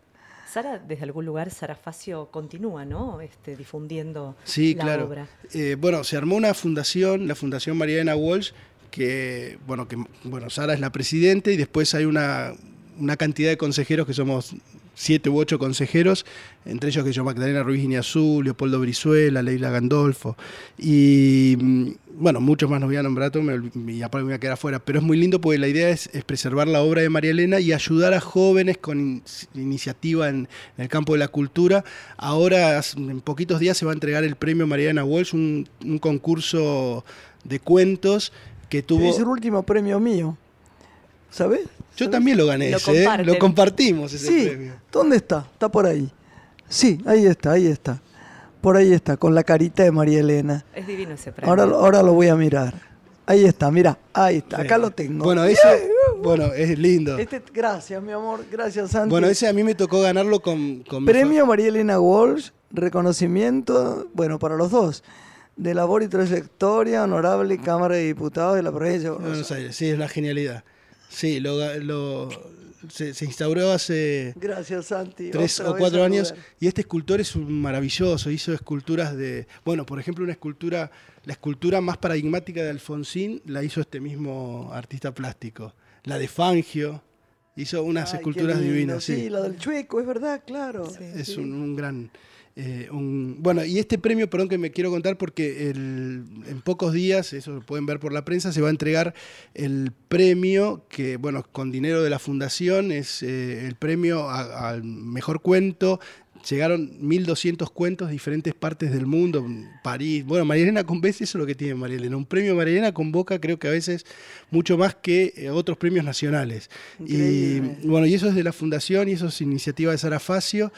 Sara, desde algún lugar, Sara Facio continúa, ¿no? Este, difundiendo Sí, la claro. obra. Eh, bueno, se armó una fundación, la Fundación Mariana Walsh, que, bueno, que, bueno, Sara es la presidenta y después hay una, una cantidad de consejeros que somos siete u ocho consejeros, entre ellos que yo, Magdalena Ruiz Iñazú, Leopoldo Brizuela, Leila Gandolfo, y mm, bueno, muchos más no voy a nombrar, me y aparte me voy a quedar afuera, pero es muy lindo porque la idea es, es preservar la obra de María Elena y ayudar a jóvenes con in- iniciativa en, en el campo de la cultura. Ahora, en poquitos días, se va a entregar el premio Mariana Walsh, un, un concurso de cuentos que tuvo... Es el último premio mío. ¿Sabes? Yo también lo gané Lo ese, ¿eh? lo compartimos ese Sí, premio. ¿dónde está? Está por ahí. Sí, ahí está, ahí está. Por ahí está, con la carita de María Elena. Es divino ese premio. Ahora, ahora lo voy a mirar. Ahí está, mira, ahí está, acá Sí. lo tengo. Bueno, ese, bueno, es lindo. Este- gracias, mi amor, gracias, Santi. Bueno, ese a mí me tocó ganarlo con, con Premio María Elena Walsh, reconocimiento, bueno, para los dos, de labor y trayectoria, honorable Cámara de Diputados de la provincia de Buenos Buenos Aires. Aires. Sí, es una genialidad. Sí, lo, lo- se, se instauró hace Gracias, Santi. tres Otra o cuatro años y este escultor es un maravilloso, hizo esculturas de, bueno, por ejemplo, una escultura, la escultura más paradigmática de Alfonsín la hizo este mismo artista plástico, la de Fangio, hizo unas Ay, esculturas lindo, divinas, Sí, sí. la del chueco, es verdad, claro. es un, un gran... eh, un- bueno, y este premio, perdón que me quiero contar porque el- en pocos días, eso lo pueden ver por la prensa, se va a entregar el premio que, bueno, con dinero de la fundación, es eh, el premio al mejor cuento. Llegaron 1.200 cuentos de diferentes partes del mundo, París. Bueno, María Elena con veces eso es lo que tiene María Elena. Un premio María Elena convoca, creo que a veces, mucho más que eh, otros premios nacionales. Y bueno, y eso es de la fundación y eso es iniciativa de Sara Facio.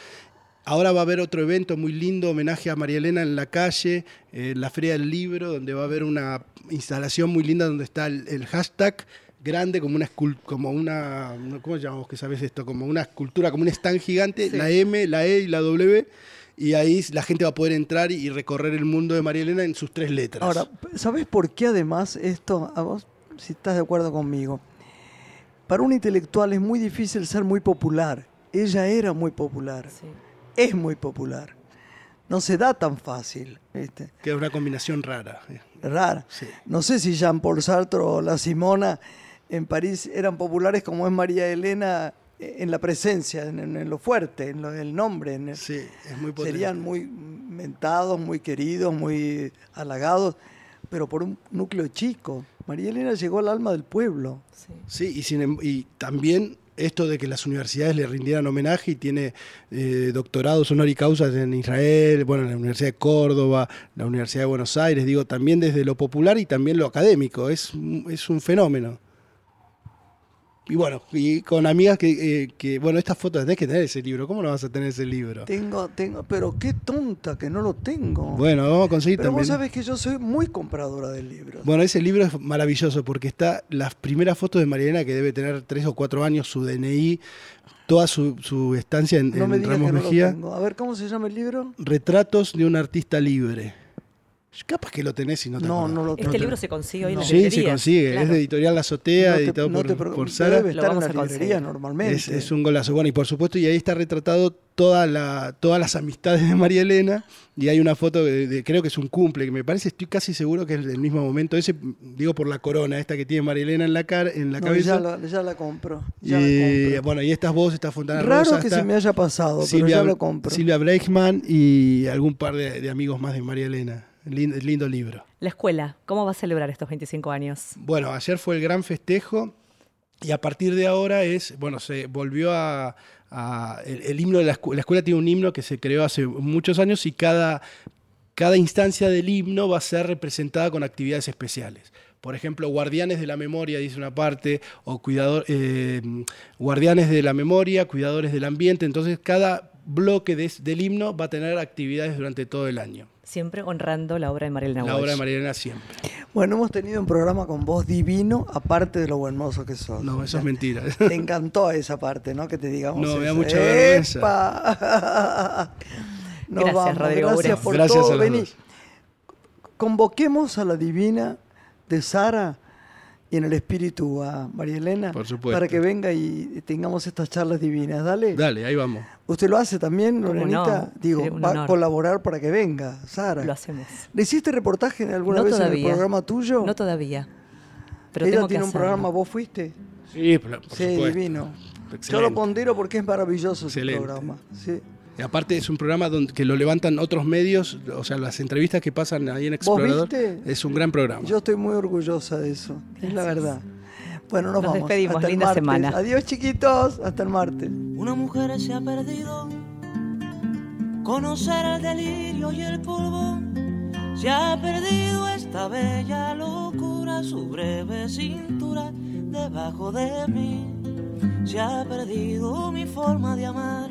Ahora va a haber otro evento muy lindo, homenaje a María Elena en la calle, eh, la Feria del Libro, donde va a haber una instalación muy linda donde está el, el hashtag grande como una como una ¿cómo llamamos que sabes esto? Como una escultura, como un stand gigante, Sí. la M, la E y la W y ahí la gente va a poder entrar y recorrer el mundo de María Elena en sus tres letras. Ahora, ¿sabes por qué además esto, a vos, si estás de acuerdo conmigo? Para un intelectual es muy difícil ser muy popular. Ella era muy popular, Sí. Es muy popular. No se da tan fácil, ¿viste? que es una combinación rara. Rara. Sí. No sé si Jean-Paul Sartre o la Simona en París eran populares como es María Elena en la presencia, en, en lo fuerte, en lo, el nombre. en el- Sí, es muy potente. serían muy mentados, muy queridos, muy halagados, pero por un núcleo chico. María Elena llegó al alma del pueblo. sí. Sí, y, sin em- y también esto de que las universidades le rindieran homenaje y tiene eh, doctorados honor y causas en Israel, bueno, en la Universidad de Córdoba, la Universidad de Buenos Aires, digo, también desde lo popular y también lo académico, es, es un fenómeno. Y bueno, y con amigas que, eh, que, bueno, estas fotos tenés que tener ese libro. ¿Cómo no vas a tener ese libro? Tengo, tengo, pero qué tonta que no lo tengo. Bueno, vamos a conseguir pero también. vos sabés que yo soy muy compradora de libros. Bueno, ese libro es maravilloso porque está las primeras fotos de Marielena, que debe tener tres o cuatro años, su DNI, toda su, su estancia en, no en me digas Ramos que no Mejía. lo tengo. A ver, ¿cómo se llama el libro? Retratos de un artista libre. Capaz que lo tenés y no te No, acordás. no lo Este tengo. libro se consigue hoy en No. las Sí, se librerías. consigue. Es de Editorial La Azotea, No te- editado no por, te preocupes, por Sara. Debe Lo estar en vamos la a conseguir. librería normalmente. Es, es un golazo. Bueno, y por supuesto, y ahí está retratado toda la, todas las amistades de María Elena. Y hay una foto, de, de- creo que es un cumple, que me parece, estoy casi seguro que es del mismo momento. Ese, digo, por la corona, esta que tiene María Elena en la, cara, en la No, cabeza. ya, la, ya la compro. Ya y la compro. bueno, y estas voces, esta Fontana Raro Rosa. que está se me haya pasado, pero ya lo compro. Silvia Breichman y algún par de, de amigos más de María Elena. Lindo, lindo libro. La escuela, ¿cómo va a celebrar estos 25 años? Bueno, ayer fue el gran festejo y a partir de ahora es, bueno, se volvió a, a- el, el himno de la escuela. La escuela tiene un himno que se creó hace muchos años y cada, cada instancia del himno va a ser representada con actividades especiales. Por ejemplo, Guardianes de la Memoria, dice una parte, o cuidador, eh, Guardianes de la Memoria, Cuidadores del Ambiente. Entonces, cada bloque de- del himno va a tener actividades durante todo el año. Siempre honrando la obra de Marielena La Walsh. obra de Marielena siempre. Bueno, hemos tenido un programa con voz divino, aparte de lo buen mozo que sos. No, eso es mentira. Te encantó esa parte, ¿no? Que te digamos. No, me da mucha vergüenza. Nos Gracias, vamos. Rodrigo Gracias por Gracias todo. a los Vení. dos. Convoquemos a la divina de Sara y en el espíritu a María Elena Por supuesto. para que venga y tengamos estas charlas divinas. Dale. Dale, ahí vamos. ¿Usted lo hace también, ¿Cómo Lorenita? no? Digo, va a colaborar para que venga, Sara. Lo hacemos. ¿Le hiciste reportaje alguna no vez todavía. en el programa tuyo? No todavía. Pero Ella tengo tiene que un hacerlo. programa, ¿vos fuiste? Sí, por, por sí, supuesto. divino. Yo lo pondero porque es maravilloso ese programa. Sí. Aparte es un programa donde, que lo levantan otros medios, o sea, las entrevistas que pasan ahí en Explorador. viste? Es un gran programa. Yo estoy muy orgullosa de eso, es la verdad. Bueno, nos, Nos vamos. despedimos, Hasta el linda martes. semana. Adiós, chiquitos. Hasta el martes. Una mujer se ha perdido. Conocer el delirio y el polvo. Se ha perdido esta bella locura, su breve cintura debajo de mí. Se ha perdido mi forma de amar.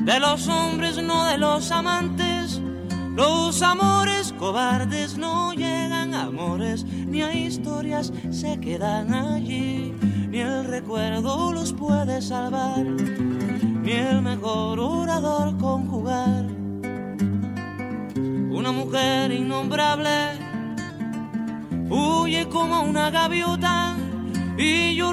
de los hombres, no de los amantes. Los amores cobardes no llegan a amores, ni a historias se quedan allí. Ni el recuerdo los puede salvar, ni el mejor orador conjugar. Una mujer innombrable huye como una gaviota y yo